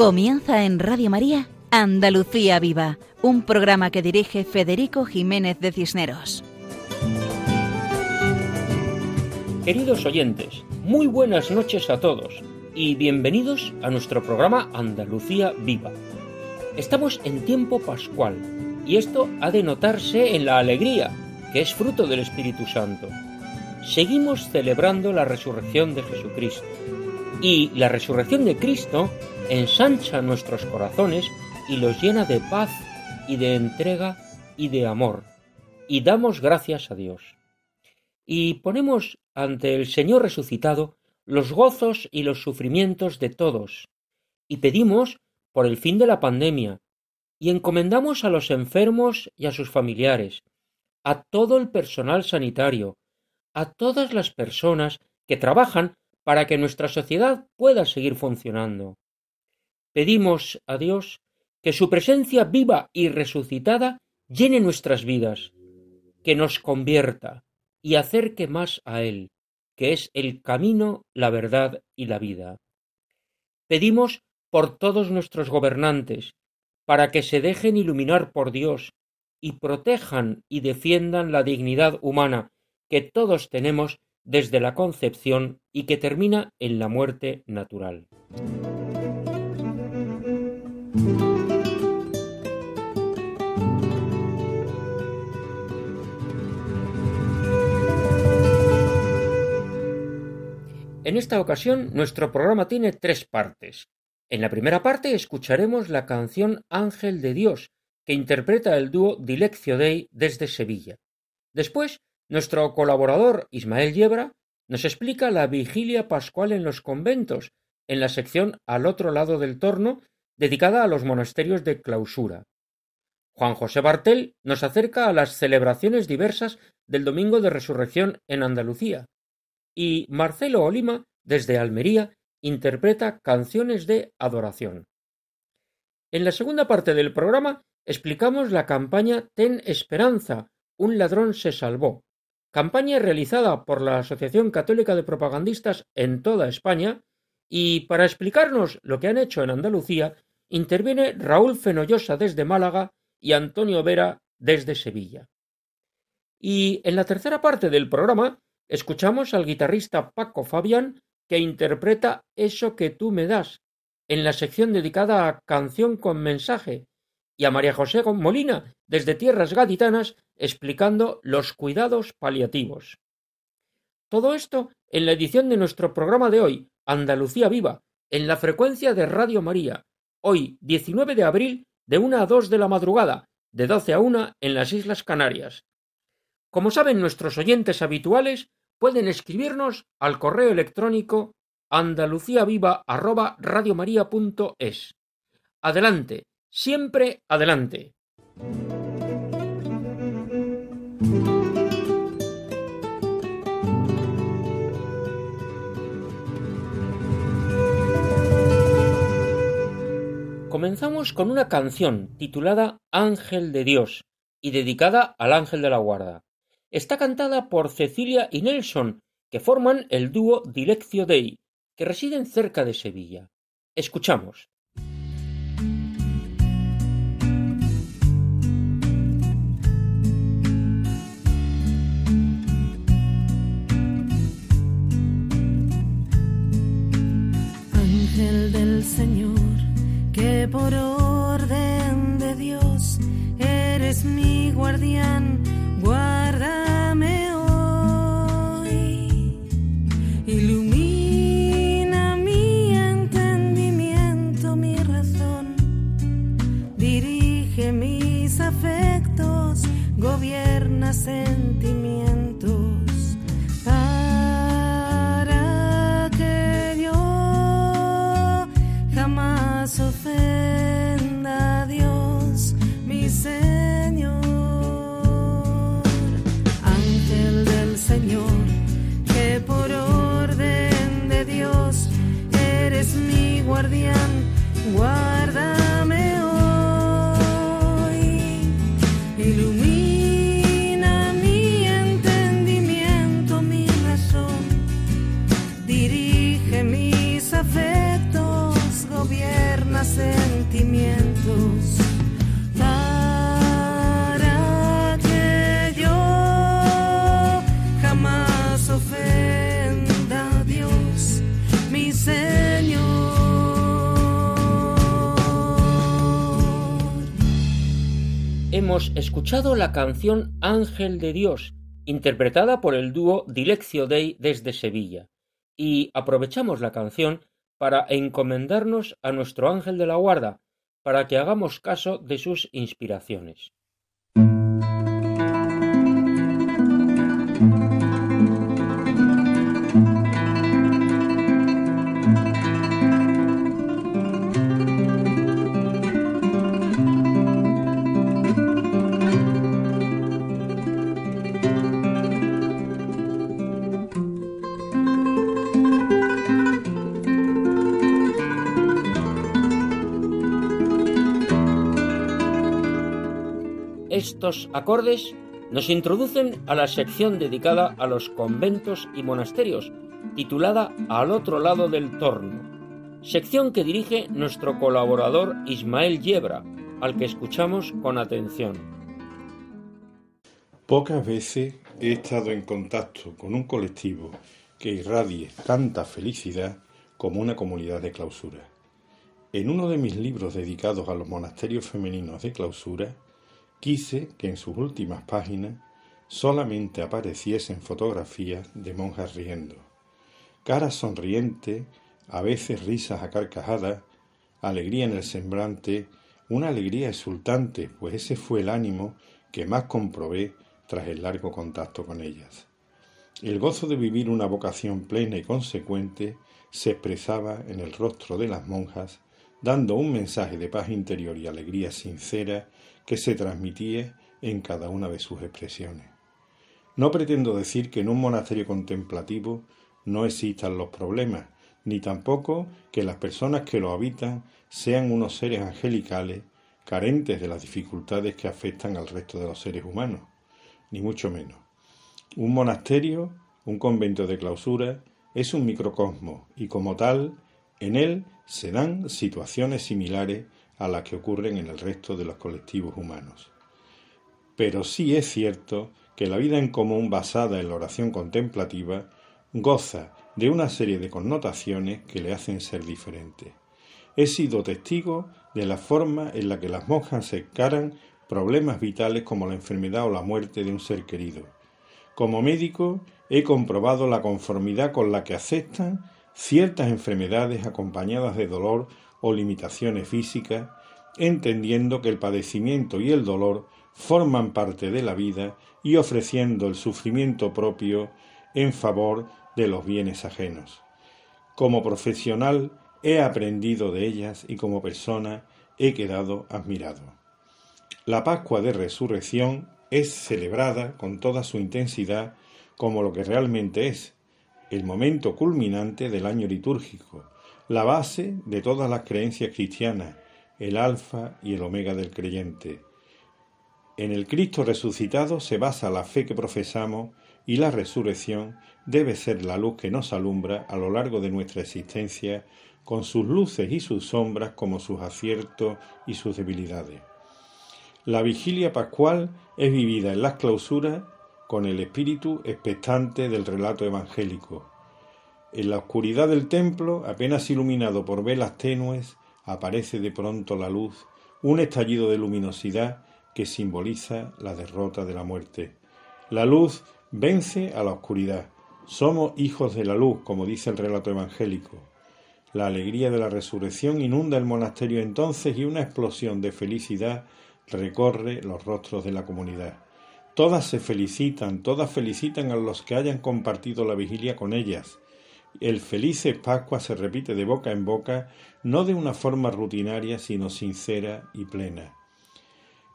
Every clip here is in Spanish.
Comienza en Radio María Andalucía Viva, un programa que dirige Federico Jiménez de Cisneros. Queridos oyentes, muy buenas noches a todos y bienvenidos a nuestro programa Andalucía Viva. Estamos en tiempo pascual y esto ha de notarse en la alegría, que es fruto del Espíritu Santo. Seguimos celebrando la resurrección de Jesucristo y la resurrección de Cristo ensancha nuestros corazones y los llena de paz y de entrega y de amor. Y damos gracias a Dios. Y ponemos ante el Señor resucitado los gozos y los sufrimientos de todos. Y pedimos por el fin de la pandemia. Y encomendamos a los enfermos y a sus familiares, a todo el personal sanitario, a todas las personas que trabajan para que nuestra sociedad pueda seguir funcionando. Pedimos a Dios que su presencia viva y resucitada llene nuestras vidas, que nos convierta y acerque más a Él, que es el camino, la verdad y la vida. Pedimos por todos nuestros gobernantes, para que se dejen iluminar por Dios y protejan y defiendan la dignidad humana que todos tenemos desde la concepción y que termina en la muerte natural. En esta ocasión nuestro programa tiene tres partes. En la primera parte escucharemos la canción Ángel de Dios, que interpreta el dúo Dileccio Dei desde Sevilla. Después, nuestro colaborador Ismael Yebra nos explica la vigilia pascual en los conventos, en la sección Al otro lado del torno, dedicada a los monasterios de clausura. Juan José Bartel nos acerca a las celebraciones diversas del Domingo de Resurrección en Andalucía, y Marcelo Olima, desde Almería, interpreta canciones de adoración. En la segunda parte del programa explicamos la campaña Ten Esperanza, un ladrón se salvó, campaña realizada por la Asociación Católica de Propagandistas en toda España, y para explicarnos lo que han hecho en Andalucía, interviene Raúl Fenollosa desde Málaga y Antonio Vera desde Sevilla. Y en la tercera parte del programa escuchamos al guitarrista Paco Fabián que interpreta Eso que tú me das, en la sección dedicada a Canción con mensaje, y a María José Molina desde Tierras Gaditanas explicando los cuidados paliativos. Todo esto en la edición de nuestro programa de hoy, Andalucía Viva, en la frecuencia de Radio María, hoy 19 de abril de 1 a 2 de la madrugada, de 12 a 1 en las Islas Canarias. Como saben nuestros oyentes habituales, pueden escribirnos al correo electrónico andaluciaviva@radiomaria.es. Adelante, siempre adelante. Comenzamos con una canción titulada Ángel de Dios y dedicada al Ángel de la Guarda. Está cantada por Cecilia y Nelson, que forman el dúo Dileccio Dei, que residen cerca de Sevilla. Escuchamos. Ángel del Señor, por orden de Dios eres mi guardián guárdame Escuchado la canción Ángel de Dios, interpretada por el dúo Dileccio Dei desde Sevilla, y aprovechamos la canción para encomendarnos a nuestro ángel de la guarda, para que hagamos caso de sus inspiraciones. Estos acordes nos introducen a la sección dedicada a los conventos y monasterios, titulada Al otro lado del torno, sección que dirige nuestro colaborador Ismael Yebra, al que escuchamos con atención. Pocas veces he estado en contacto con un colectivo que irradie tanta felicidad como una comunidad de clausura. En uno de mis libros dedicados a los monasterios femeninos de clausura, Quise que en sus últimas páginas solamente apareciesen fotografías de monjas riendo, caras sonrientes, a veces risas a carcajadas, alegría en el semblante, una alegría exultante, pues ese fue el ánimo que más comprobé tras el largo contacto con ellas. El gozo de vivir una vocación plena y consecuente se expresaba en el rostro de las monjas, dando un mensaje de paz interior y alegría sincera que se transmitía en cada una de sus expresiones. No pretendo decir que en un monasterio contemplativo no existan los problemas, ni tampoco que las personas que lo habitan sean unos seres angelicales carentes de las dificultades que afectan al resto de los seres humanos, ni mucho menos. Un monasterio, un convento de clausura, es un microcosmo y como tal, en él se dan situaciones similares a las que ocurren en el resto de los colectivos humanos. Pero sí es cierto que la vida en común basada en la oración contemplativa goza de una serie de connotaciones que le hacen ser diferente. He sido testigo de la forma en la que las monjas se encaran problemas vitales como la enfermedad o la muerte de un ser querido. Como médico he comprobado la conformidad con la que aceptan ciertas enfermedades acompañadas de dolor o limitaciones físicas, entendiendo que el padecimiento y el dolor forman parte de la vida y ofreciendo el sufrimiento propio en favor de los bienes ajenos. Como profesional he aprendido de ellas y como persona he quedado admirado. La Pascua de Resurrección es celebrada con toda su intensidad como lo que realmente es, el momento culminante del año litúrgico, la base de todas las creencias cristianas, el alfa y el omega del creyente. En el Cristo resucitado se basa la fe que profesamos y la resurrección debe ser la luz que nos alumbra a lo largo de nuestra existencia, con sus luces y sus sombras como sus aciertos y sus debilidades. La vigilia pascual es vivida en las clausuras con el espíritu expectante del relato evangélico, en la oscuridad del templo, apenas iluminado por velas tenues, aparece de pronto la luz, un estallido de luminosidad que simboliza la derrota de la muerte. La luz vence a la oscuridad. Somos hijos de la luz, como dice el relato evangélico. La alegría de la resurrección inunda el monasterio entonces y una explosión de felicidad recorre los rostros de la comunidad. Todas se felicitan, todas felicitan a los que hayan compartido la vigilia con ellas. El felice Pascua se repite de boca en boca, no de una forma rutinaria, sino sincera y plena.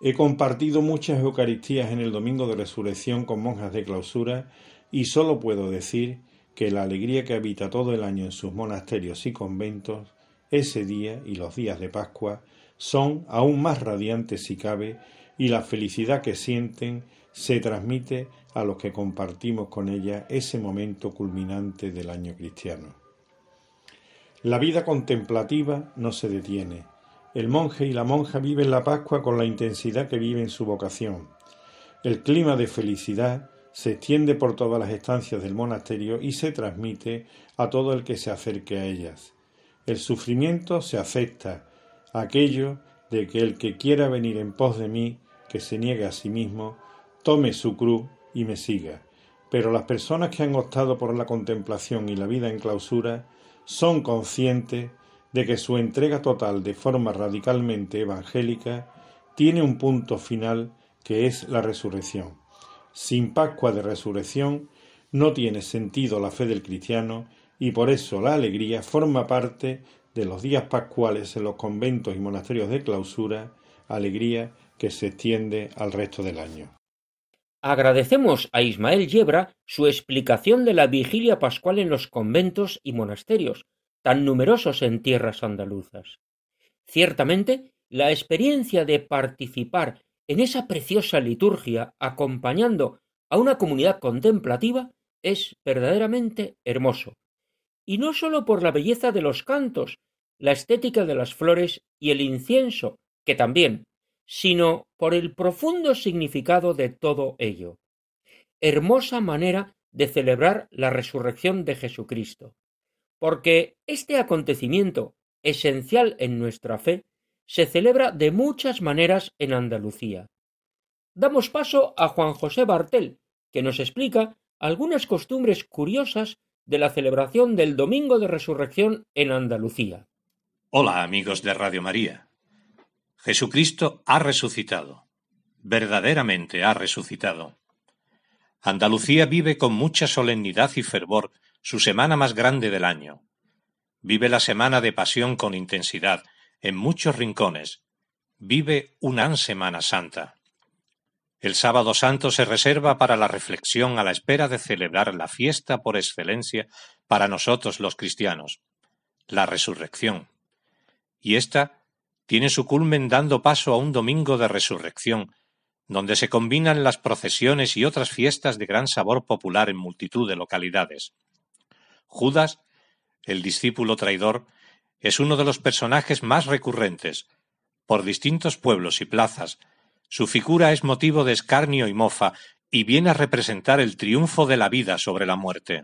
He compartido muchas Eucaristías en el Domingo de Resurrección con monjas de clausura y sólo puedo decir que la alegría que habita todo el año en sus monasterios y conventos, ese día y los días de Pascua, son aún más radiantes si cabe, y la felicidad que sienten se transmite a los que compartimos con ella ese momento culminante del año cristiano. La vida contemplativa no se detiene. El monje y la monja viven la Pascua con la intensidad que viven su vocación. El clima de felicidad se extiende por todas las estancias del monasterio y se transmite a todo el que se acerque a ellas. El sufrimiento se acepta, aquello de que el que quiera venir en pos de mí que se niegue a sí mismo, tome su cruz y me siga. Pero las personas que han optado por la contemplación y la vida en clausura son conscientes de que su entrega total de forma radicalmente evangélica tiene un punto final que es la resurrección. Sin Pascua de resurrección no tiene sentido la fe del cristiano y por eso la alegría forma parte de los días pascuales en los conventos y monasterios de clausura, alegría que se extiende al resto del año. Agradecemos a Ismael Yebra su explicación de la vigilia pascual en los conventos y monasterios, tan numerosos en tierras andaluzas. Ciertamente, la experiencia de participar en esa preciosa liturgia acompañando a una comunidad contemplativa es verdaderamente hermoso. Y no sólo por la belleza de los cantos, la estética de las flores y el incienso, que también, sino por el profundo significado de todo ello. Hermosa manera de celebrar la resurrección de Jesucristo, porque este acontecimiento, esencial en nuestra fe, se celebra de muchas maneras en Andalucía. Damos paso a Juan José Bartel, que nos explica algunas costumbres curiosas de la celebración del Domingo de Resurrección en Andalucía. Hola amigos de Radio María. Jesucristo ha resucitado. Verdaderamente ha resucitado. Andalucía vive con mucha solemnidad y fervor su semana más grande del año. Vive la semana de pasión con intensidad en muchos rincones. Vive una Semana Santa. El sábado santo se reserva para la reflexión a la espera de celebrar la fiesta por excelencia para nosotros los cristianos, la resurrección. Y ésta tiene su culmen dando paso a un domingo de resurrección, donde se combinan las procesiones y otras fiestas de gran sabor popular en multitud de localidades. Judas, el discípulo traidor, es uno de los personajes más recurrentes. Por distintos pueblos y plazas, su figura es motivo de escarnio y mofa y viene a representar el triunfo de la vida sobre la muerte.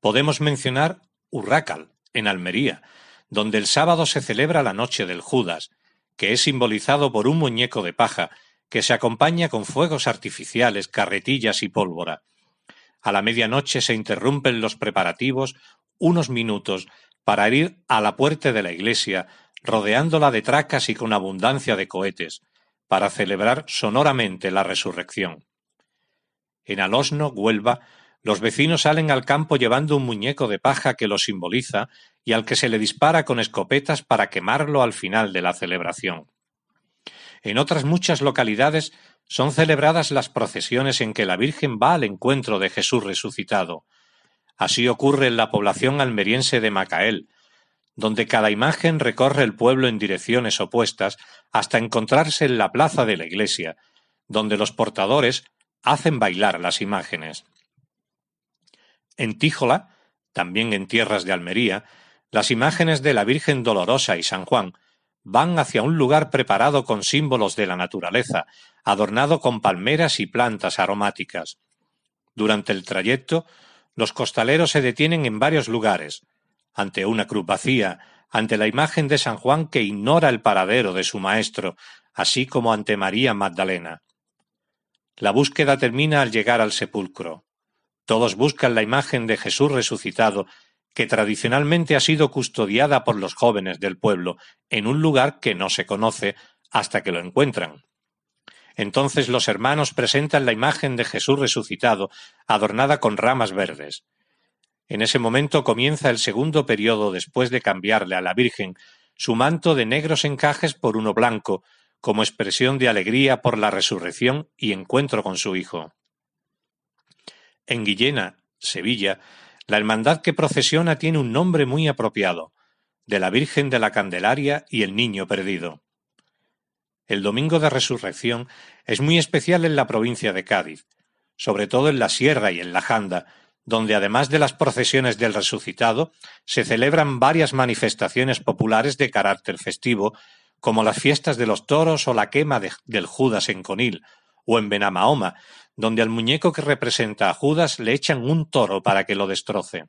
Podemos mencionar Urrácal, en Almería, donde el sábado se celebra la noche del Judas, que es simbolizado por un muñeco de paja que se acompaña con fuegos artificiales, carretillas y pólvora. A la medianoche se interrumpen los preparativos unos minutos para ir a la puerta de la iglesia, rodeándola de tracas y con abundancia de cohetes, para celebrar sonoramente la resurrección. En Alosno, Huelva, los vecinos salen al campo llevando un muñeco de paja que lo simboliza y al que se le dispara con escopetas para quemarlo al final de la celebración. En otras muchas localidades son celebradas las procesiones en que la Virgen va al encuentro de Jesús resucitado. Así ocurre en la población almeriense de Macael, donde cada imagen recorre el pueblo en direcciones opuestas hasta encontrarse en la plaza de la iglesia, donde los portadores hacen bailar las imágenes. En Tíjola, también en tierras de Almería, las imágenes de la Virgen Dolorosa y San Juan van hacia un lugar preparado con símbolos de la naturaleza, adornado con palmeras y plantas aromáticas. Durante el trayecto, los costaleros se detienen en varios lugares, ante una cruz vacía, ante la imagen de San Juan que ignora el paradero de su maestro, así como ante María Magdalena. La búsqueda termina al llegar al sepulcro. Todos buscan la imagen de Jesús resucitado, que tradicionalmente ha sido custodiada por los jóvenes del pueblo, en un lugar que no se conoce hasta que lo encuentran. Entonces los hermanos presentan la imagen de Jesús resucitado, adornada con ramas verdes. En ese momento comienza el segundo periodo después de cambiarle a la Virgen su manto de negros encajes por uno blanco, como expresión de alegría por la resurrección y encuentro con su Hijo. En Guillena, Sevilla, la hermandad que procesiona tiene un nombre muy apropiado, de la Virgen de la Candelaria y el Niño Perdido. El Domingo de Resurrección es muy especial en la provincia de Cádiz, sobre todo en la Sierra y en la Janda, donde además de las procesiones del resucitado, se celebran varias manifestaciones populares de carácter festivo, como las fiestas de los toros o la quema del Judas en Conil, o en Benamahoma, donde al muñeco que representa a Judas le echan un toro para que lo destroce.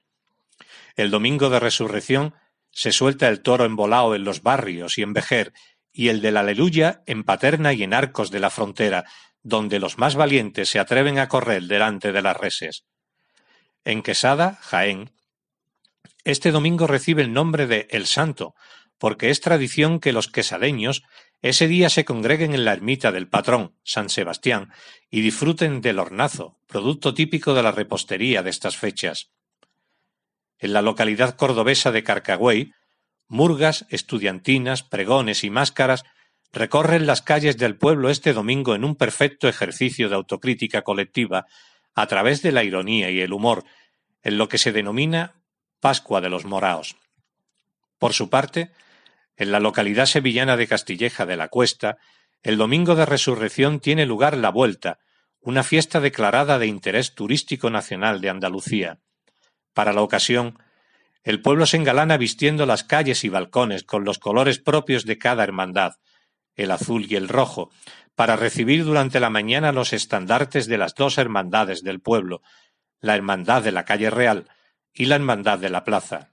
El domingo de resurrección se suelta el toro embolao en los barrios y en Vejer, y el del Aleluya en Paterna y en Arcos de la Frontera, donde los más valientes se atreven a correr delante de las reses. En Quesada, Jaén, este domingo recibe el nombre de El Santo, porque es tradición que los quesadeños ese día se congreguen en la ermita del patrón, San Sebastián, y disfruten del hornazo, producto típico de la repostería de estas fechas. En la localidad cordobesa de Carcagüey, murgas, estudiantinas, pregones y máscaras recorren las calles del pueblo este domingo en un perfecto ejercicio de autocrítica colectiva a través de la ironía y el humor, en lo que se denomina Pascua de los Moraos. Por su parte, en la localidad sevillana de Castilleja de la Cuesta, el domingo de resurrección tiene lugar la Vuelta, una fiesta declarada de interés turístico nacional de Andalucía. Para la ocasión, el pueblo se engalana vistiendo las calles y balcones con los colores propios de cada hermandad, el azul y el rojo, para recibir durante la mañana los estandartes de las dos hermandades del pueblo, la Hermandad de la Calle Real y la Hermandad de la Plaza.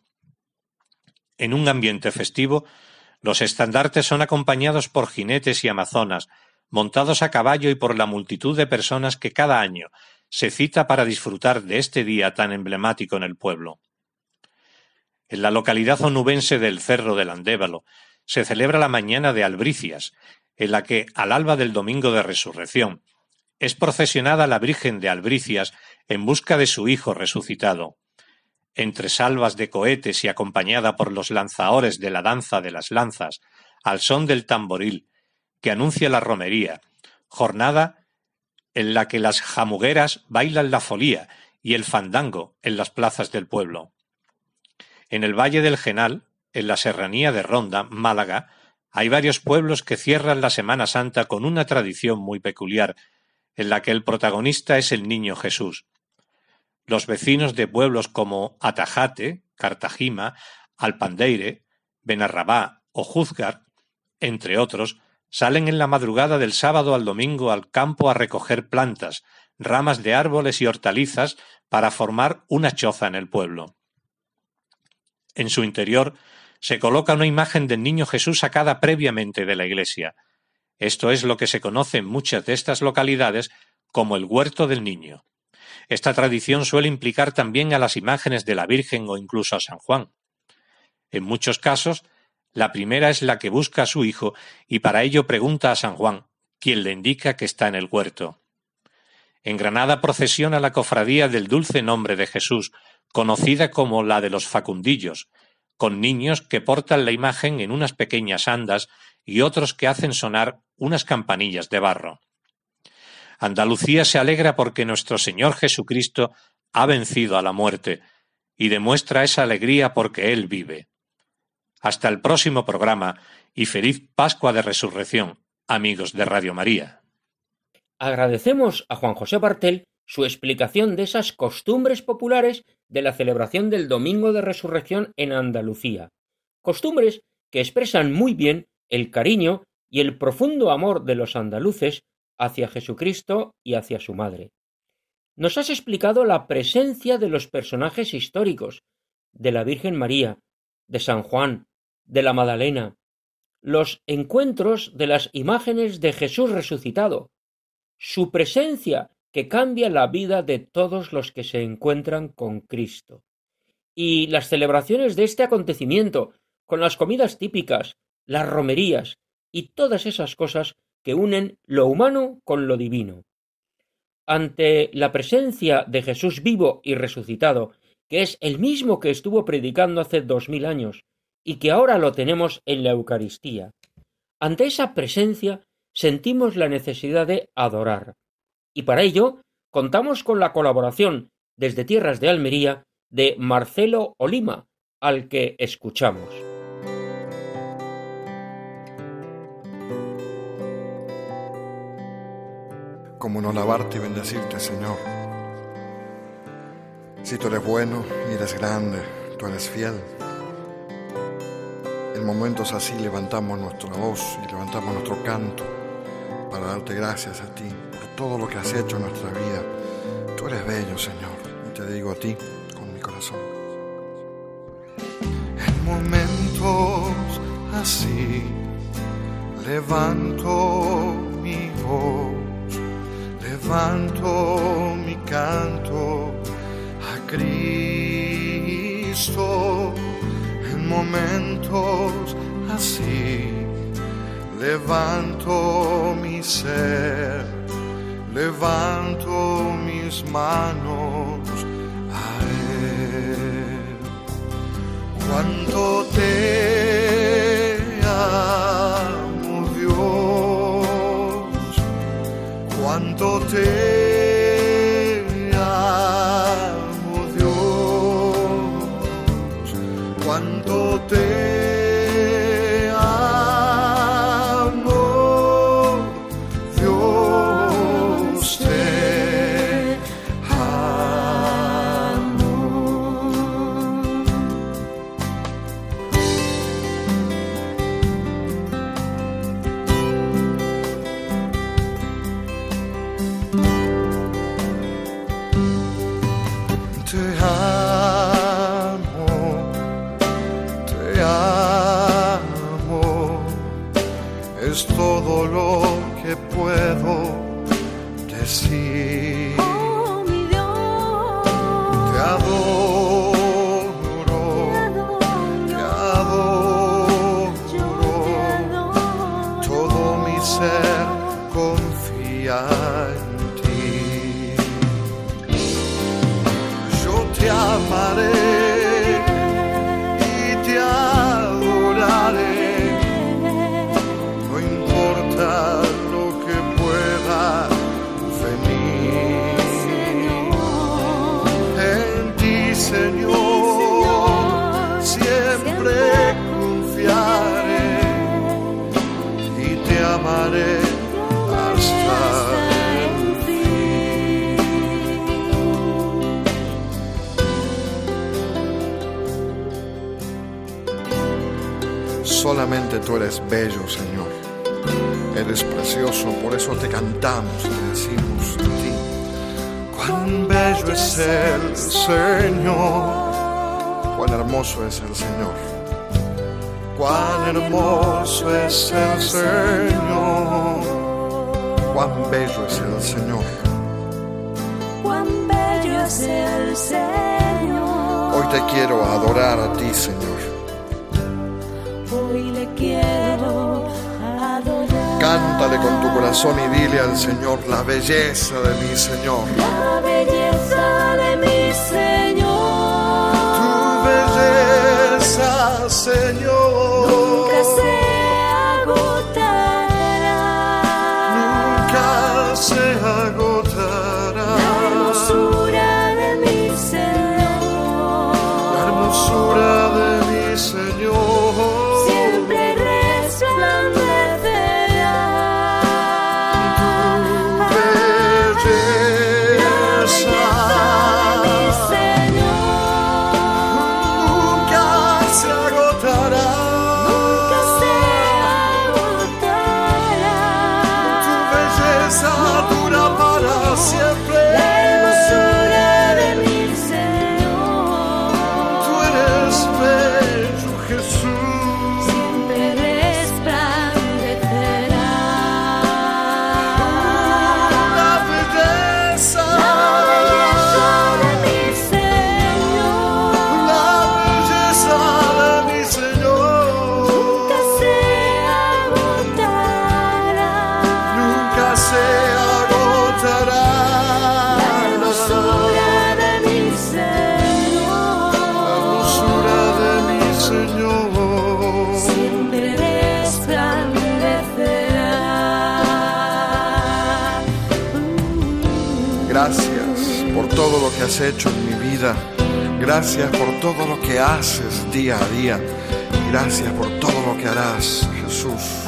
En un ambiente festivo, los estandartes son acompañados por jinetes y amazonas, montados a caballo y por la multitud de personas que cada año se cita para disfrutar de este día tan emblemático en el pueblo. En la localidad onubense del Cerro del Andévalo se celebra la mañana de Albricias, en la que, al alba del domingo de resurrección, es procesionada la Virgen de Albricias en busca de su Hijo resucitado entre salvas de cohetes y acompañada por los lanzadores de la danza de las lanzas, al son del tamboril, que anuncia la romería, jornada en la que las jamugueras bailan la folía y el fandango en las plazas del pueblo. En el Valle del Genal, en la serranía de Ronda, Málaga, hay varios pueblos que cierran la Semana Santa con una tradición muy peculiar, en la que el protagonista es el niño Jesús. Los vecinos de pueblos como Atajate, Cartagima, Alpandeire, Benarrabá o Juzgar, entre otros, salen en la madrugada del sábado al domingo al campo a recoger plantas, ramas de árboles y hortalizas para formar una choza en el pueblo. En su interior se coloca una imagen del niño Jesús sacada previamente de la iglesia. Esto es lo que se conoce en muchas de estas localidades como el huerto del niño. Esta tradición suele implicar también a las imágenes de la Virgen o incluso a San Juan. En muchos casos, la primera es la que busca a su hijo y para ello pregunta a San Juan, quien le indica que está en el huerto. En Granada procesiona la cofradía del dulce nombre de Jesús, conocida como la de los facundillos, con niños que portan la imagen en unas pequeñas andas y otros que hacen sonar unas campanillas de barro. Andalucía se alegra porque nuestro Señor Jesucristo ha vencido a la muerte y demuestra esa alegría porque Él vive. Hasta el próximo programa y feliz Pascua de Resurrección, amigos de Radio María. Agradecemos a Juan José Bartel su explicación de esas costumbres populares de la celebración del Domingo de Resurrección en Andalucía, costumbres que expresan muy bien el cariño y el profundo amor de los andaluces hacia Jesucristo y hacia su madre. Nos has explicado la presencia de los personajes históricos, de la Virgen María, de San Juan, de la Madalena, los encuentros de las imágenes de Jesús resucitado, su presencia que cambia la vida de todos los que se encuentran con Cristo, y las celebraciones de este acontecimiento, con las comidas típicas, las romerías y todas esas cosas que unen lo humano con lo divino. Ante la presencia de Jesús vivo y resucitado, que es el mismo que estuvo predicando hace dos mil años y que ahora lo tenemos en la Eucaristía, ante esa presencia sentimos la necesidad de adorar. Y para ello contamos con la colaboración desde tierras de Almería de Marcelo Olima, al que escuchamos. Como no alabarte y bendecirte, Señor. Si tú eres bueno y eres grande, tú eres fiel. En momentos así levantamos nuestra voz y levantamos nuestro canto para darte gracias a ti por todo lo que has hecho en nuestra vida. Tú eres bello, Señor, y te digo a ti con mi corazón. En momentos así levanto mi voz, levanto mi canto a Cristo en momentos así. Levanto mi ser, levanto mis manos a Él. Te cuánto te tú eres bello, Señor. Eres precioso, por eso te cantamos y decimos a ti. Cuán bello es el Señor, cuán hermoso es el Señor. Cuán hermoso es el Señor, cuán bello es el Señor. cuán bello es el Señor. Hoy te quiero adorar a ti, Señor. Cántale con tu corazón y dile al Señor la belleza de mi Señor. La belleza de mi Señor. Tu belleza, Señor. Nunca se hecho en mi vida. Gracias por todo lo que haces día a día. Gracias por todo lo que harás, Jesús.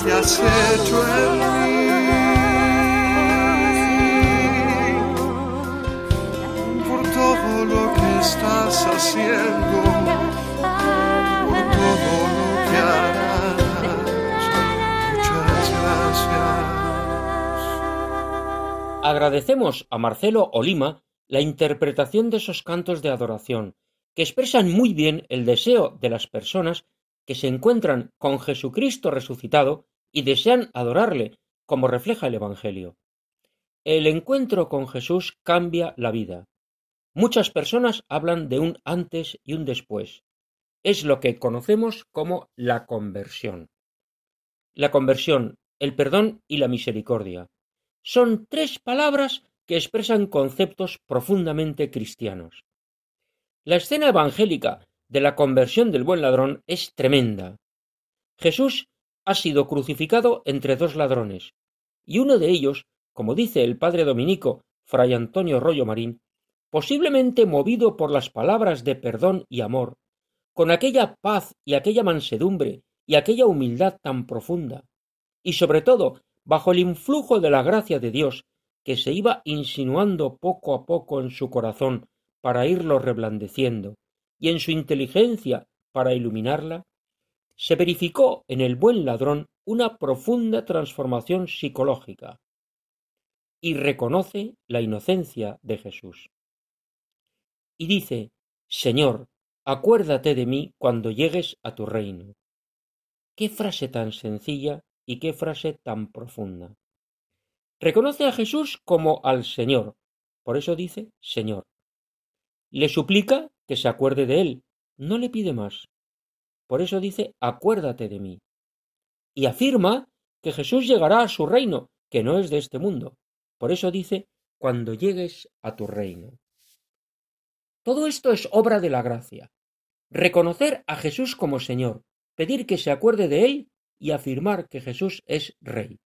Que has hecho en mí. Por todo lo que estás haciendo, por todo lo que harás. Muchas gracias. Agradecemos a Marcelo Olima la interpretación de esos cantos de adoración, que expresan muy bien el deseo de las personas que se encuentran con Jesucristo resucitado y desean adorarle, como refleja el Evangelio. El encuentro con Jesús cambia la vida. Muchas personas hablan de un antes y un después. Es lo que conocemos como la conversión. La conversión, el perdón y la misericordia. Son tres palabras que expresan conceptos profundamente cristianos. La escena evangélica de la conversión del buen ladrón es tremenda. Jesús ha sido crucificado entre dos ladrones, y uno de ellos, como dice el padre dominico fray Antonio Rollo Marín, posiblemente movido por las palabras de perdón y amor, con aquella paz y aquella mansedumbre y aquella humildad tan profunda, y sobre todo bajo el influjo de la gracia de Dios que se iba insinuando poco a poco en su corazón para irlo reblandeciendo, y en su inteligencia para iluminarla, se verificó en el buen ladrón una profunda transformación psicológica, y reconoce la inocencia de Jesús. Y dice, Señor, acuérdate de mí cuando llegues a tu reino. Qué frase tan sencilla y qué frase tan profunda. Reconoce a Jesús como al Señor, por eso dice Señor. Le suplica que se acuerde de él, no le pide más. Por eso dice acuérdate de mí. Y afirma que Jesús llegará a su reino, que no es de este mundo. Por eso dice cuando llegues a tu reino. Todo esto es obra de la gracia. Reconocer a Jesús como Señor, pedir que se acuerde de Él y afirmar que Jesús es Rey.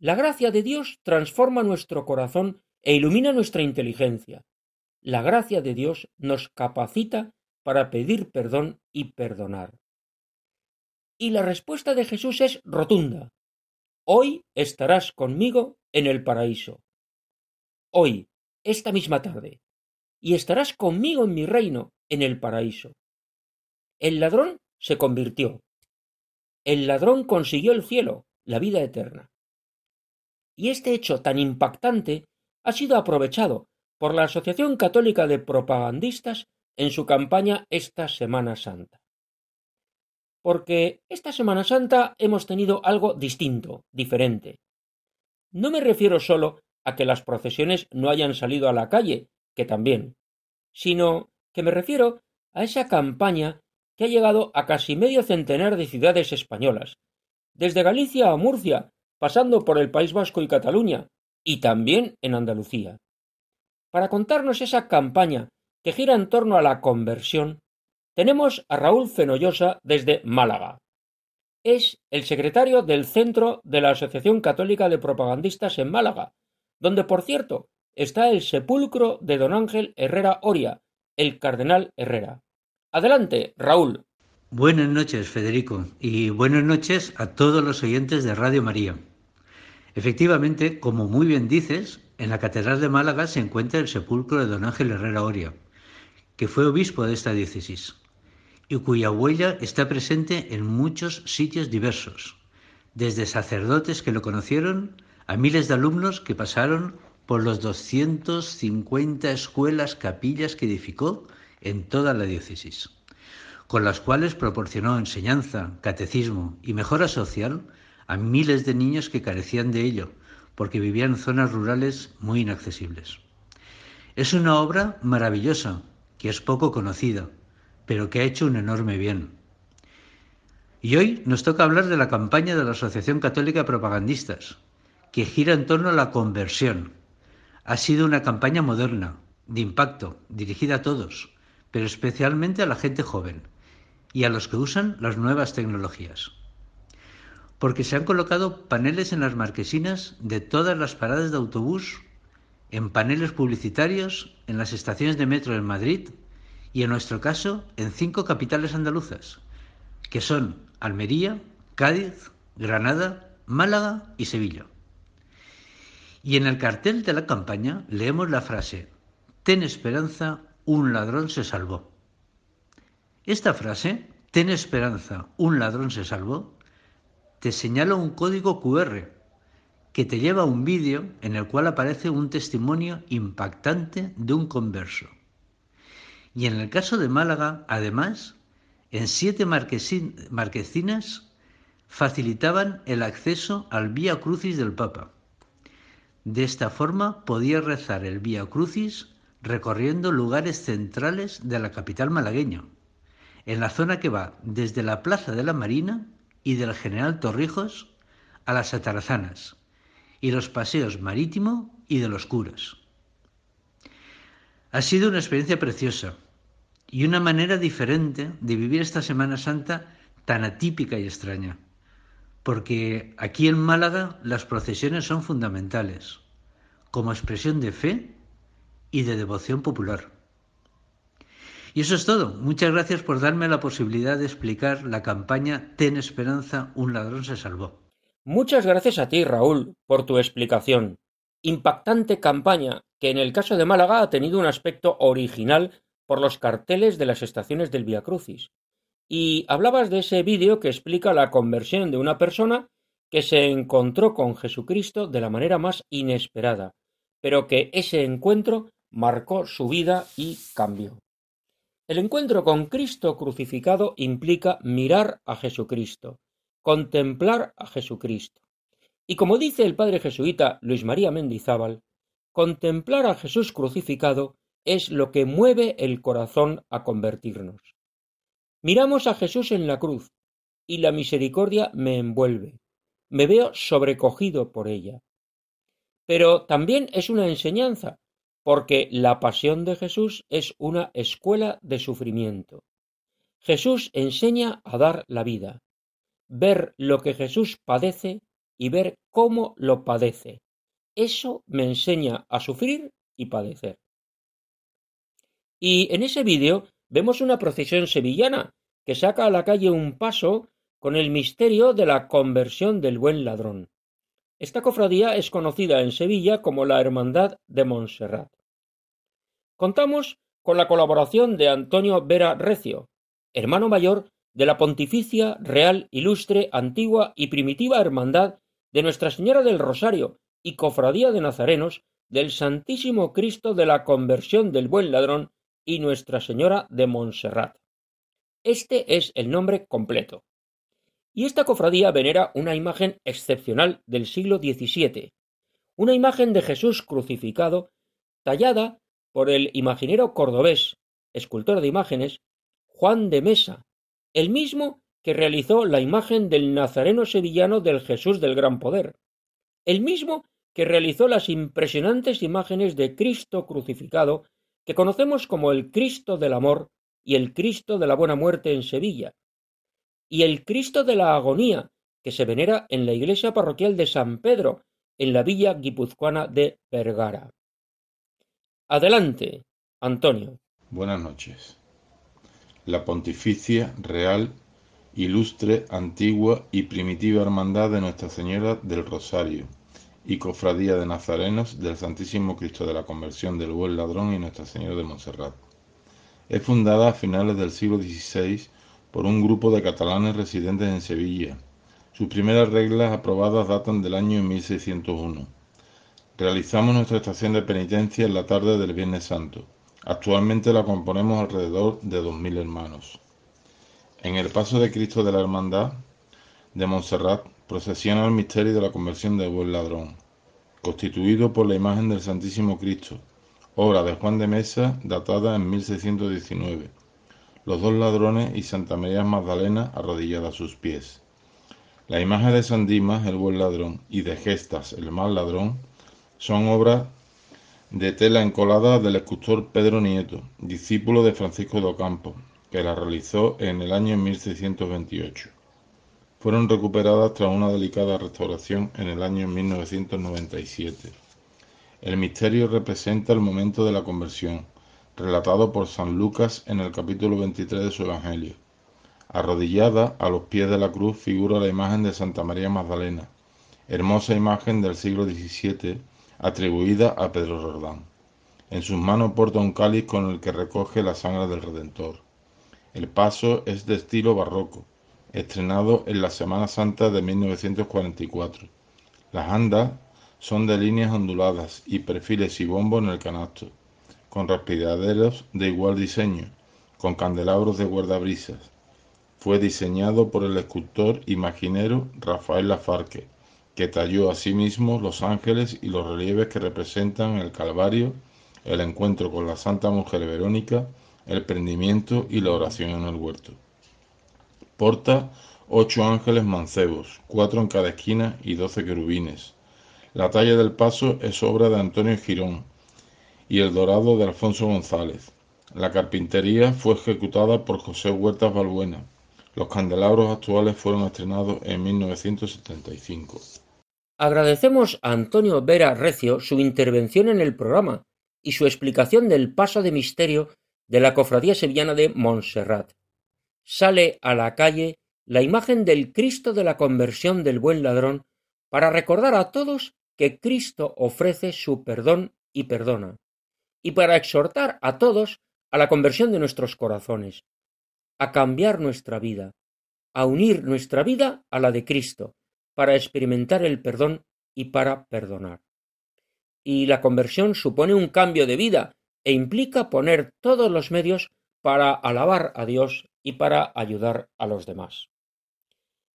La gracia de Dios transforma nuestro corazón e ilumina nuestra inteligencia. La gracia de Dios nos capacita para pedir perdón y perdonar. Y la respuesta de Jesús es rotunda. Hoy estarás conmigo en el paraíso. Hoy, esta misma tarde. Y estarás conmigo en mi reino, en el paraíso. El ladrón se convirtió. El ladrón consiguió el cielo, la vida eterna. Y este hecho tan impactante ha sido aprovechado por la Asociación Católica de Propagandistas en su campaña esta Semana Santa. Porque esta Semana Santa hemos tenido algo distinto, diferente. No me refiero solo a que las procesiones no hayan salido a la calle, que también, sino que me refiero a esa campaña que ha llegado a casi medio centenar de ciudades españolas, desde Galicia a Murcia, pasando por el País Vasco y Cataluña, y también en Andalucía, para contarnos esa campaña que gira en torno a la conversión, tenemos a Raúl Fenollosa desde Málaga. Es el secretario del Centro de la Asociación Católica de Propagandistas en Málaga, donde, por cierto, está el sepulcro de don Ángel Herrera Oria, el cardenal Herrera. Adelante, Raúl. Buenas noches, Federico, y buenas noches a todos los oyentes de Radio María. Efectivamente, como muy bien dices, en la Catedral de Málaga se encuentra el sepulcro de don Ángel Herrera Oria, que fue obispo de esta diócesis, y cuya huella está presente en muchos sitios diversos, desde sacerdotes que lo conocieron a miles de alumnos que pasaron por los 250 escuelas, capillas que edificó en toda la diócesis con las cuales proporcionó enseñanza, catecismo y mejora social a miles de niños que carecían de ello, porque vivían en zonas rurales muy inaccesibles. Es una obra maravillosa, que es poco conocida, pero que ha hecho un enorme bien. Y hoy nos toca hablar de la campaña de la Asociación Católica de Propagandistas, que gira en torno a la conversión. Ha sido una campaña moderna, de impacto, dirigida a todos, pero especialmente a la gente joven y a los que usan las nuevas tecnologías. Porque se han colocado paneles en las marquesinas de todas las paradas de autobús, en paneles publicitarios, en las estaciones de metro en Madrid y en nuestro caso en cinco capitales andaluzas, que son Almería, Cádiz, Granada, Málaga y Sevilla. Y en el cartel de la campaña leemos la frase, Ten esperanza, un ladrón se salvó. Esta frase, ten esperanza, un ladrón se salvó, te señala un código QR que te lleva a un vídeo en el cual aparece un testimonio impactante de un converso. Y en el caso de Málaga, además, en siete marquesinas facilitaban el acceso al Vía Crucis del Papa. De esta forma podía rezar el Vía Crucis recorriendo lugares centrales de la capital malagueña en la zona que va desde la Plaza de la Marina y del General Torrijos a las Atarazanas y los paseos marítimo y de los curas. Ha sido una experiencia preciosa y una manera diferente de vivir esta Semana Santa tan atípica y extraña, porque aquí en Málaga las procesiones son fundamentales, como expresión de fe y de devoción popular. Y eso es todo. Muchas gracias por darme la posibilidad de explicar la campaña Ten esperanza, un ladrón se salvó. Muchas gracias a ti, Raúl, por tu explicación. Impactante campaña que en el caso de Málaga ha tenido un aspecto original por los carteles de las estaciones del Via Crucis. Y hablabas de ese vídeo que explica la conversión de una persona que se encontró con Jesucristo de la manera más inesperada, pero que ese encuentro marcó su vida y cambió. El encuentro con Cristo crucificado implica mirar a Jesucristo, contemplar a Jesucristo. Y como dice el padre jesuita Luis María Mendizábal, contemplar a Jesús crucificado es lo que mueve el corazón a convertirnos. Miramos a Jesús en la cruz y la misericordia me envuelve. Me veo sobrecogido por ella. Pero también es una enseñanza, porque la pasión de Jesús es una escuela de sufrimiento. Jesús enseña a dar la vida, ver lo que Jesús padece y ver cómo lo padece. Eso me enseña a sufrir y padecer. Y en ese vídeo vemos una procesión sevillana que saca a la calle un paso con el misterio de la conversión del buen ladrón. Esta cofradía es conocida en Sevilla como la Hermandad de Montserrat. Contamos con la colaboración de Antonio Vera Recio, hermano mayor de la Pontificia Real Ilustre Antigua y Primitiva Hermandad de Nuestra Señora del Rosario y Cofradía de Nazarenos del Santísimo Cristo de la Conversión del Buen Ladrón y Nuestra Señora de Montserrat. Este es el nombre completo. Y esta cofradía venera una imagen excepcional del siglo XVII, una imagen de Jesús crucificado tallada por el imaginero cordobés, escultor de imágenes, Juan de Mesa, el mismo que realizó la imagen del nazareno sevillano del Jesús del Gran Poder, el mismo que realizó las impresionantes imágenes de Cristo crucificado que conocemos como el Cristo del Amor y el Cristo de la Buena Muerte en Sevilla, y el Cristo de la Agonía, que se venera en la iglesia parroquial de San Pedro, en la villa guipuzcoana de Vergara. Adelante, Antonio. Buenas noches. La Pontificia, Real, Ilustre, Antigua y Primitiva Hermandad de Nuestra Señora del Rosario y Cofradía de Nazarenos del Santísimo Cristo de la Conversión del Buen Ladrón y Nuestra Señora de Montserrat. Es fundada a finales del siglo XVI por un grupo de catalanes residentes en Sevilla. Sus primeras reglas aprobadas datan del año 1601. Realizamos nuestra estación de penitencia en la tarde del Viernes Santo. Actualmente la componemos alrededor de 2.000 hermanos. En el paso de Cristo de la Hermandad de Montserrat procesiona el misterio de la conversión del buen ladrón, constituido por la imagen del Santísimo Cristo, obra de Juan de Mesa datada en 1619, los dos ladrones y Santa María Magdalena arrodillada a sus pies. La imagen de San Dimas, el buen ladrón, y de Gestas, el mal ladrón, son obras de tela encolada del escultor Pedro Nieto, discípulo de Francisco de Ocampo, que la realizó en el año 1628. Fueron recuperadas tras una delicada restauración en el año 1997. El misterio representa el momento de la conversión, relatado por San Lucas en el capítulo 23 de su Evangelio. Arrodillada a los pies de la cruz figura la imagen de Santa María Magdalena, hermosa imagen del siglo XVII atribuida a Pedro Roldán. En sus manos porta un cáliz con el que recoge la sangre del Redentor. El paso es de estilo barroco, estrenado en la Semana Santa de 1944. Las andas son de líneas onduladas y perfiles y bombo en el canasto, con respiraderos de igual diseño, con candelabros de guardabrisas. Fue diseñado por el escultor imaginero Rafael Lafarque, que talló asimismo los ángeles y los relieves que representan el Calvario, el encuentro con la Santa Mujer Verónica, el prendimiento y la oración en el huerto. Porta ocho ángeles mancebos, cuatro en cada esquina y doce querubines. La talla del paso es obra de Antonio Girón y el dorado de Alfonso González. La carpintería fue ejecutada por José Huertas Balbuena. Los candelabros actuales fueron estrenados en 1975. Agradecemos a Antonio Vera Recio su intervención en el programa y su explicación del paso de misterio de la Cofradía Sevillana de Montserrat. Sale a la calle la imagen del Cristo de la conversión del buen ladrón para recordar a todos que Cristo ofrece su perdón y perdona, y para exhortar a todos a la conversión de nuestros corazones, a cambiar nuestra vida, a unir nuestra vida a la de Cristo, para experimentar el perdón y para perdonar. Y la conversión supone un cambio de vida e implica poner todos los medios para alabar a Dios y para ayudar a los demás.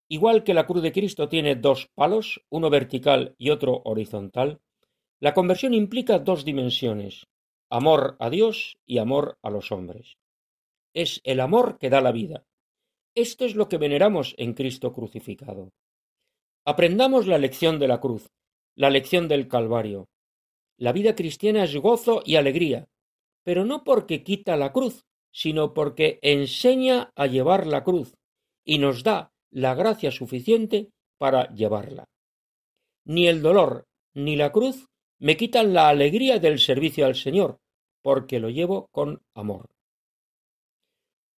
Igual que la cruz de Cristo tiene dos palos, uno vertical y otro horizontal, la conversión implica dos dimensiones, amor a Dios y amor a los hombres. Es el amor que da la vida. Esto es lo que veneramos en Cristo crucificado. Aprendamos la lección de la cruz, la lección del Calvario. La vida cristiana es gozo y alegría, pero no porque quita la cruz, sino porque enseña a llevar la cruz y nos da la gracia suficiente para llevarla. Ni el dolor ni la cruz me quitan la alegría del servicio al Señor, porque lo llevo con amor.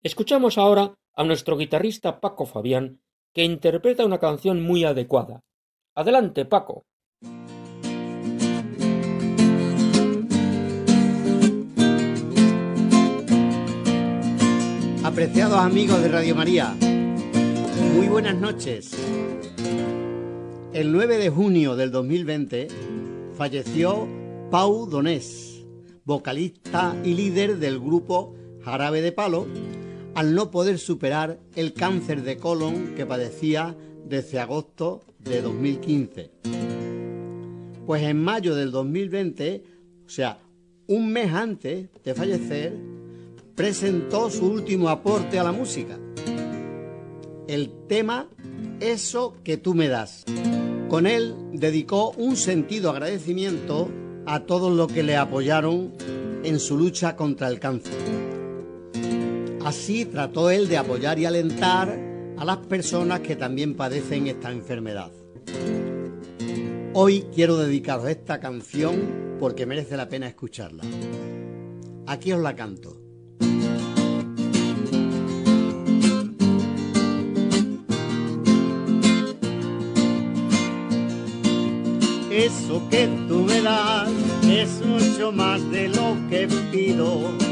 Escuchamos ahora a nuestro guitarrista Paco Fabián, que interpreta una canción muy adecuada. Adelante, Paco. Apreciados amigos de Radio María, muy buenas noches. El 9 de junio del 2020 falleció Pau Donés, vocalista y líder del grupo Jarabe de Palo, al no poder superar el cáncer de colon que padecía desde agosto de 2015. Pues en mayo del 2020, o sea, un mes antes de fallecer, presentó su último aporte a la música, el tema Eso que tú me das. Con él dedicó un sentido agradecimiento a todos los que le apoyaron en su lucha contra el cáncer. Así trató él de apoyar y alentar a las personas que también padecen esta enfermedad. Hoy quiero dedicaros esta canción porque merece la pena escucharla. Aquí os la canto. Eso que tú me das es mucho más de lo que pido.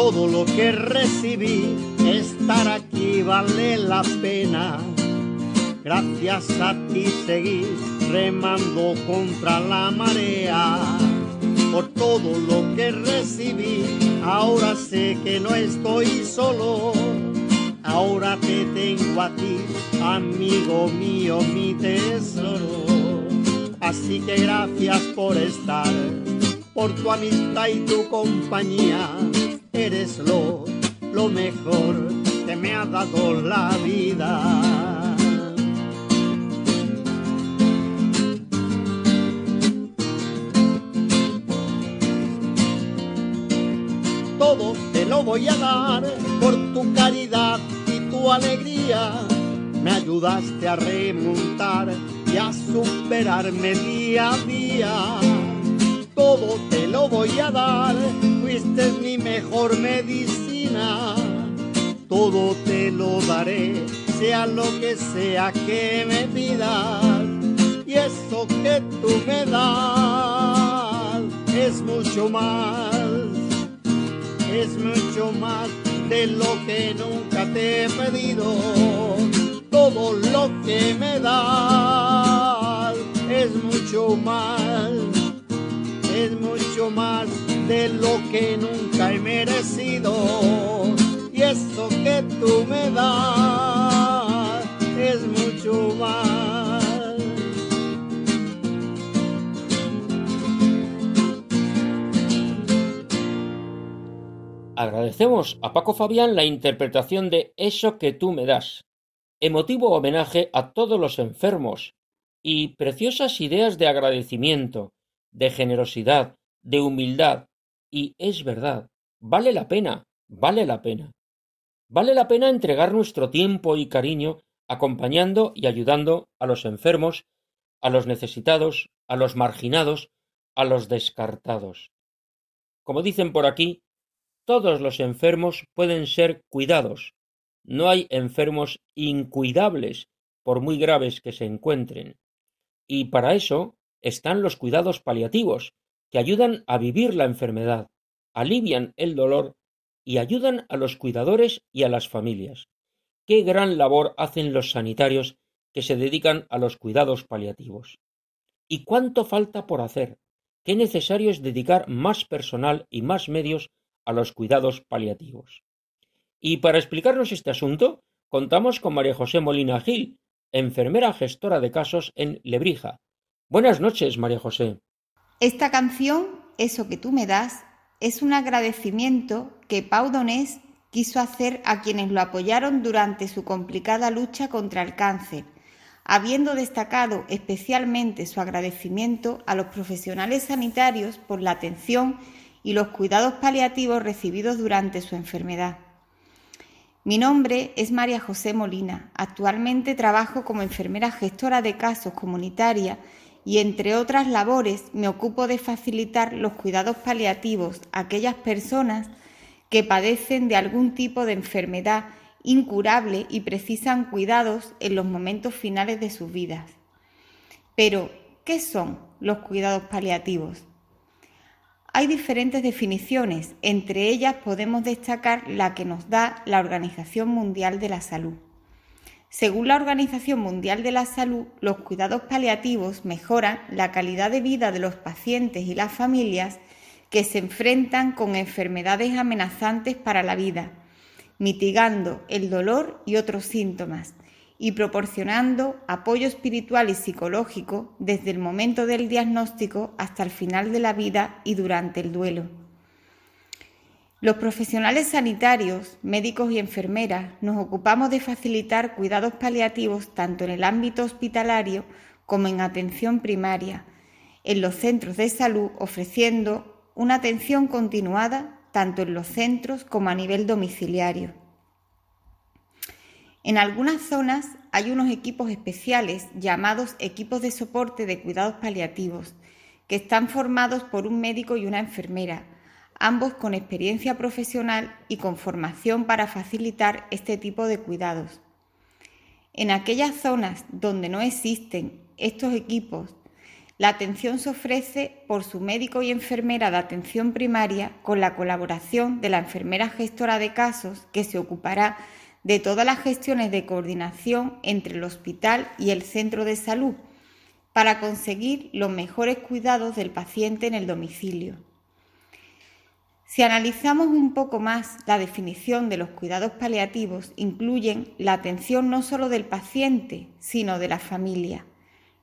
Todo lo que recibí, estar aquí vale la pena. Gracias a ti seguí remando contra la marea por todo lo que recibí. Ahora sé que no estoy solo. Ahora te tengo a ti, amigo mío, mi tesoro. Así que gracias por estar, por tu amistad y tu compañía. Eres lo, lo mejor que me ha dado la vida. todo te lo voy a dar por tu caridad y tu alegría. Me ayudaste a remontar y a superarme día a día. Todo te lo voy a dar, fuiste mi mejor medicina. Todo te lo daré, sea lo que sea que me pidas. Y eso que tú me das es mucho más es mucho más de lo que nunca te he pedido. Todo lo que me das es mucho más, es mucho más de lo que nunca he merecido. Y eso que tú me das es mucho más. Agradecemos a Paco Fabián la interpretación de Eso que tú me das, emotivo homenaje a todos los enfermos y preciosas ideas de agradecimiento, de generosidad, de humildad. Y es verdad, vale la pena, vale la pena. Vale la pena entregar nuestro tiempo y cariño acompañando y ayudando a los enfermos, a los necesitados, a los marginados, a los descartados. Como dicen por aquí, todos los enfermos pueden ser cuidados. No hay enfermos incuidables, por muy graves que se encuentren. Y para eso están los cuidados paliativos, que ayudan a vivir la enfermedad, alivian el dolor y ayudan a los cuidadores y a las familias. Qué gran labor hacen los sanitarios que se dedican a los cuidados paliativos. ¿Y cuánto falta por hacer? Qué necesario es dedicar más personal y más medios a los cuidados paliativos. Y para explicarnos este asunto, contamos con María José Molina Gil, enfermera gestora de casos en Lebrija. Buenas noches, María José. Esta canción, Eso que tú me das, es un agradecimiento que Pau Donés quiso hacer a quienes lo apoyaron durante su complicada lucha contra el cáncer, habiendo destacado especialmente su agradecimiento a los profesionales sanitarios por la atención y los cuidados paliativos recibidos durante su enfermedad. Mi nombre es María José Molina. Actualmente trabajo como enfermera gestora de casos comunitaria y, entre otras labores, me ocupo de facilitar los cuidados paliativos a aquellas personas que padecen de algún tipo de enfermedad incurable y precisan cuidados en los momentos finales de sus vidas. Pero, ¿qué son los cuidados paliativos? Hay diferentes definiciones, entre ellas podemos destacar la que nos da la Organización Mundial de la Salud. Según la Organización Mundial de la Salud, los cuidados paliativos mejoran la calidad de vida de los pacientes y las familias que se enfrentan con enfermedades amenazantes para la vida, mitigando el dolor y otros síntomas y proporcionando apoyo espiritual y psicológico desde el momento del diagnóstico hasta el final de la vida y durante el duelo. Los profesionales sanitarios, médicos y enfermeras nos ocupamos de facilitar cuidados paliativos tanto en el ámbito hospitalario como en atención primaria, en los centros de salud, ofreciendo una atención continuada tanto en los centros como a nivel domiciliario. En algunas zonas hay unos equipos especiales llamados equipos de soporte de cuidados paliativos, que están formados por un médico y una enfermera, ambos con experiencia profesional y con formación para facilitar este tipo de cuidados. En aquellas zonas donde no existen estos equipos, la atención se ofrece por su médico y enfermera de atención primaria con la colaboración de la enfermera gestora de casos que se ocupará de todas las gestiones de coordinación entre el hospital y el centro de salud para conseguir los mejores cuidados del paciente en el domicilio. Si analizamos un poco más la definición de los cuidados paliativos, incluyen la atención no solo del paciente, sino de la familia.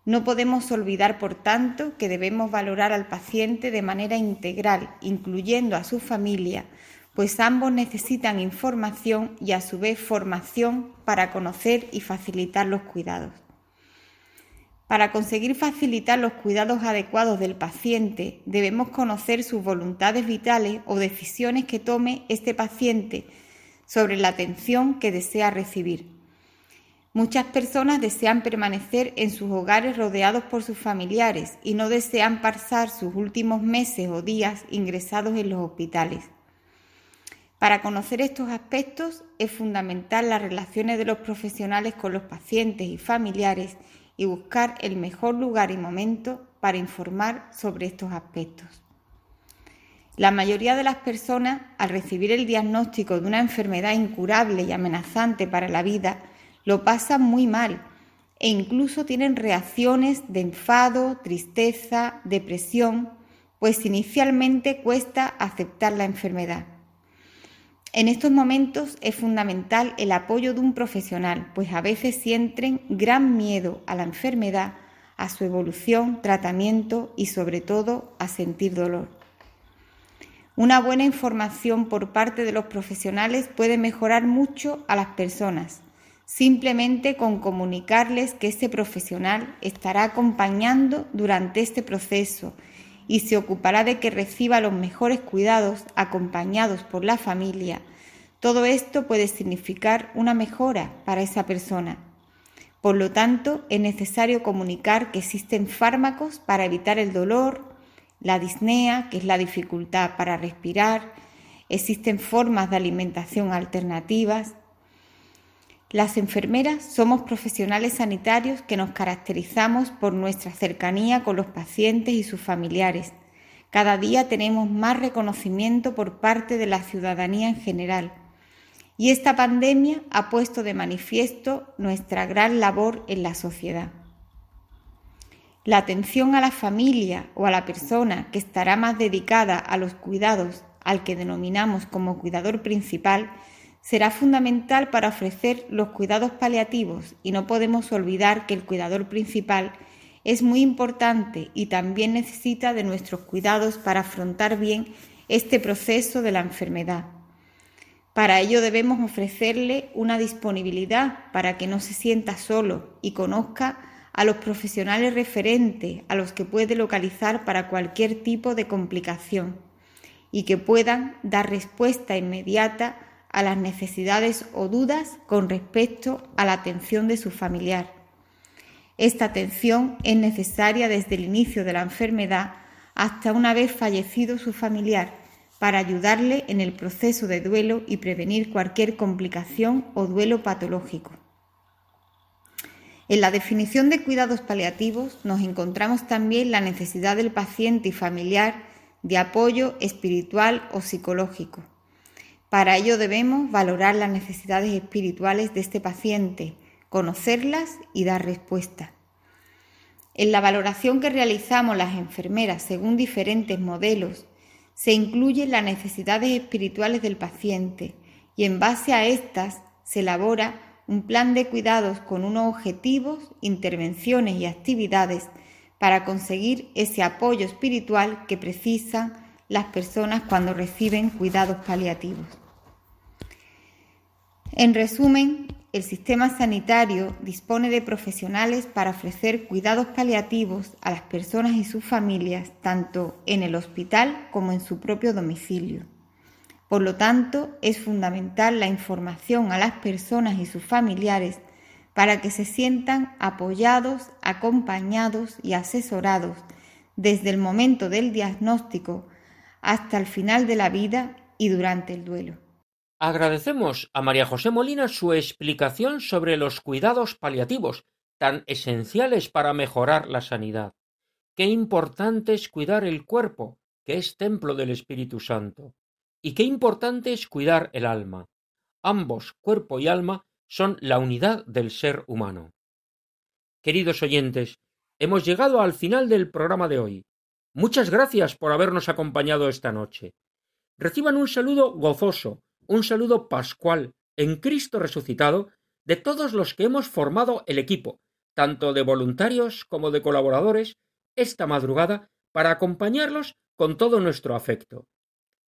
No podemos olvidar, por tanto, que debemos valorar al paciente de manera integral, incluyendo a su familia, pues ambos necesitan información y a su vez formación para conocer y facilitar los cuidados. Para conseguir facilitar los cuidados adecuados del paciente, debemos conocer sus voluntades vitales o decisiones que tome este paciente sobre la atención que desea recibir. Muchas personas desean permanecer en sus hogares rodeados por sus familiares y no desean pasar sus últimos meses o días ingresados en los hospitales. Para conocer estos aspectos es fundamental las relaciones de los profesionales con los pacientes y familiares y buscar el mejor lugar y momento para informar sobre estos aspectos. La mayoría de las personas, al recibir el diagnóstico de una enfermedad incurable y amenazante para la vida, lo pasan muy mal e incluso tienen reacciones de enfado, tristeza, depresión, pues inicialmente cuesta aceptar la enfermedad. En estos momentos es fundamental el apoyo de un profesional, pues a veces sienten gran miedo a la enfermedad, a su evolución, tratamiento y sobre todo a sentir dolor. Una buena información por parte de los profesionales puede mejorar mucho a las personas, simplemente con comunicarles que este profesional estará acompañando durante este proceso y se ocupará de que reciba los mejores cuidados acompañados por la familia. Todo esto puede significar una mejora para esa persona. Por lo tanto, es necesario comunicar que existen fármacos para evitar el dolor, la disnea, que es la dificultad para respirar, existen formas de alimentación alternativas, las enfermeras somos profesionales sanitarios que nos caracterizamos por nuestra cercanía con los pacientes y sus familiares. Cada día tenemos más reconocimiento por parte de la ciudadanía en general. Y esta pandemia ha puesto de manifiesto nuestra gran labor en la sociedad. La atención a la familia o a la persona que estará más dedicada a los cuidados al que denominamos como cuidador principal será fundamental para ofrecer los cuidados paliativos y no podemos olvidar que el cuidador principal es muy importante y también necesita de nuestros cuidados para afrontar bien este proceso de la enfermedad. Para ello debemos ofrecerle una disponibilidad para que no se sienta solo y conozca a los profesionales referentes a los que puede localizar para cualquier tipo de complicación y que puedan dar respuesta inmediata a las necesidades o dudas con respecto a la atención de su familiar. Esta atención es necesaria desde el inicio de la enfermedad hasta una vez fallecido su familiar para ayudarle en el proceso de duelo y prevenir cualquier complicación o duelo patológico. En la definición de cuidados paliativos nos encontramos también la necesidad del paciente y familiar de apoyo espiritual o psicológico para ello debemos valorar las necesidades espirituales de este paciente, conocerlas y dar respuesta. En la valoración que realizamos las enfermeras según diferentes modelos, se incluyen las necesidades espirituales del paciente y en base a estas se elabora un plan de cuidados con unos objetivos, intervenciones y actividades para conseguir ese apoyo espiritual que precisan las personas cuando reciben cuidados paliativos. En resumen, el sistema sanitario dispone de profesionales para ofrecer cuidados paliativos a las personas y sus familias, tanto en el hospital como en su propio domicilio. Por lo tanto, es fundamental la información a las personas y sus familiares para que se sientan apoyados, acompañados y asesorados desde el momento del diagnóstico hasta el final de la vida y durante el duelo. Agradecemos a María José Molina su explicación sobre los cuidados paliativos, tan esenciales para mejorar la sanidad. Qué importante es cuidar el cuerpo, que es templo del Espíritu Santo. Y qué importante es cuidar el alma. Ambos, cuerpo y alma, son la unidad del ser humano. Queridos oyentes, hemos llegado al final del programa de hoy. Muchas gracias por habernos acompañado esta noche. Reciban un saludo gozoso, un saludo pascual en Cristo resucitado de todos los que hemos formado el equipo, tanto de voluntarios como de colaboradores, esta madrugada para acompañarlos con todo nuestro afecto.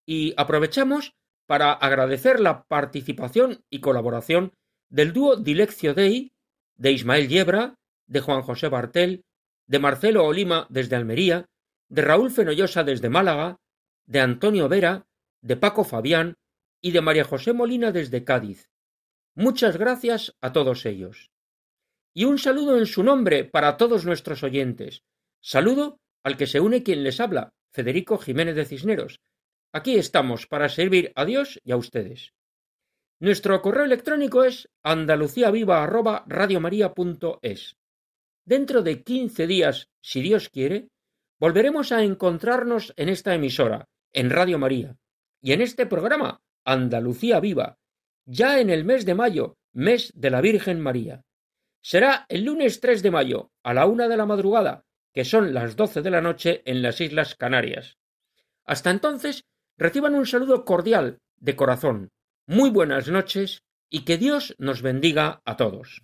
Y aprovechamos para agradecer la participación y colaboración del dúo Dileccio Dei, de Ismael Yebra, de Juan José Bartel, de Marcelo Olima desde Almería, de Raúl Fenollosa desde Málaga, de Antonio Vera, de Paco Fabián y de María José Molina desde Cádiz. Muchas gracias a todos ellos. Y un saludo en su nombre para todos nuestros oyentes. Saludo al que se une quien les habla, Federico Jiménez de Cisneros. Aquí estamos para servir a Dios y a ustedes. Nuestro correo electrónico es andaluciaviva@radiomaria.es. Dentro de quince días, si Dios quiere, volveremos a encontrarnos en esta emisora, en Radio María, y en este programa Andalucía Viva, ya en el mes de mayo, mes de la Virgen María. Será el lunes 3 de mayo, a la una de la madrugada, que son las doce de la noche en las Islas Canarias. Hasta entonces, reciban un saludo cordial, de corazón. Muy buenas noches y que Dios nos bendiga a todos.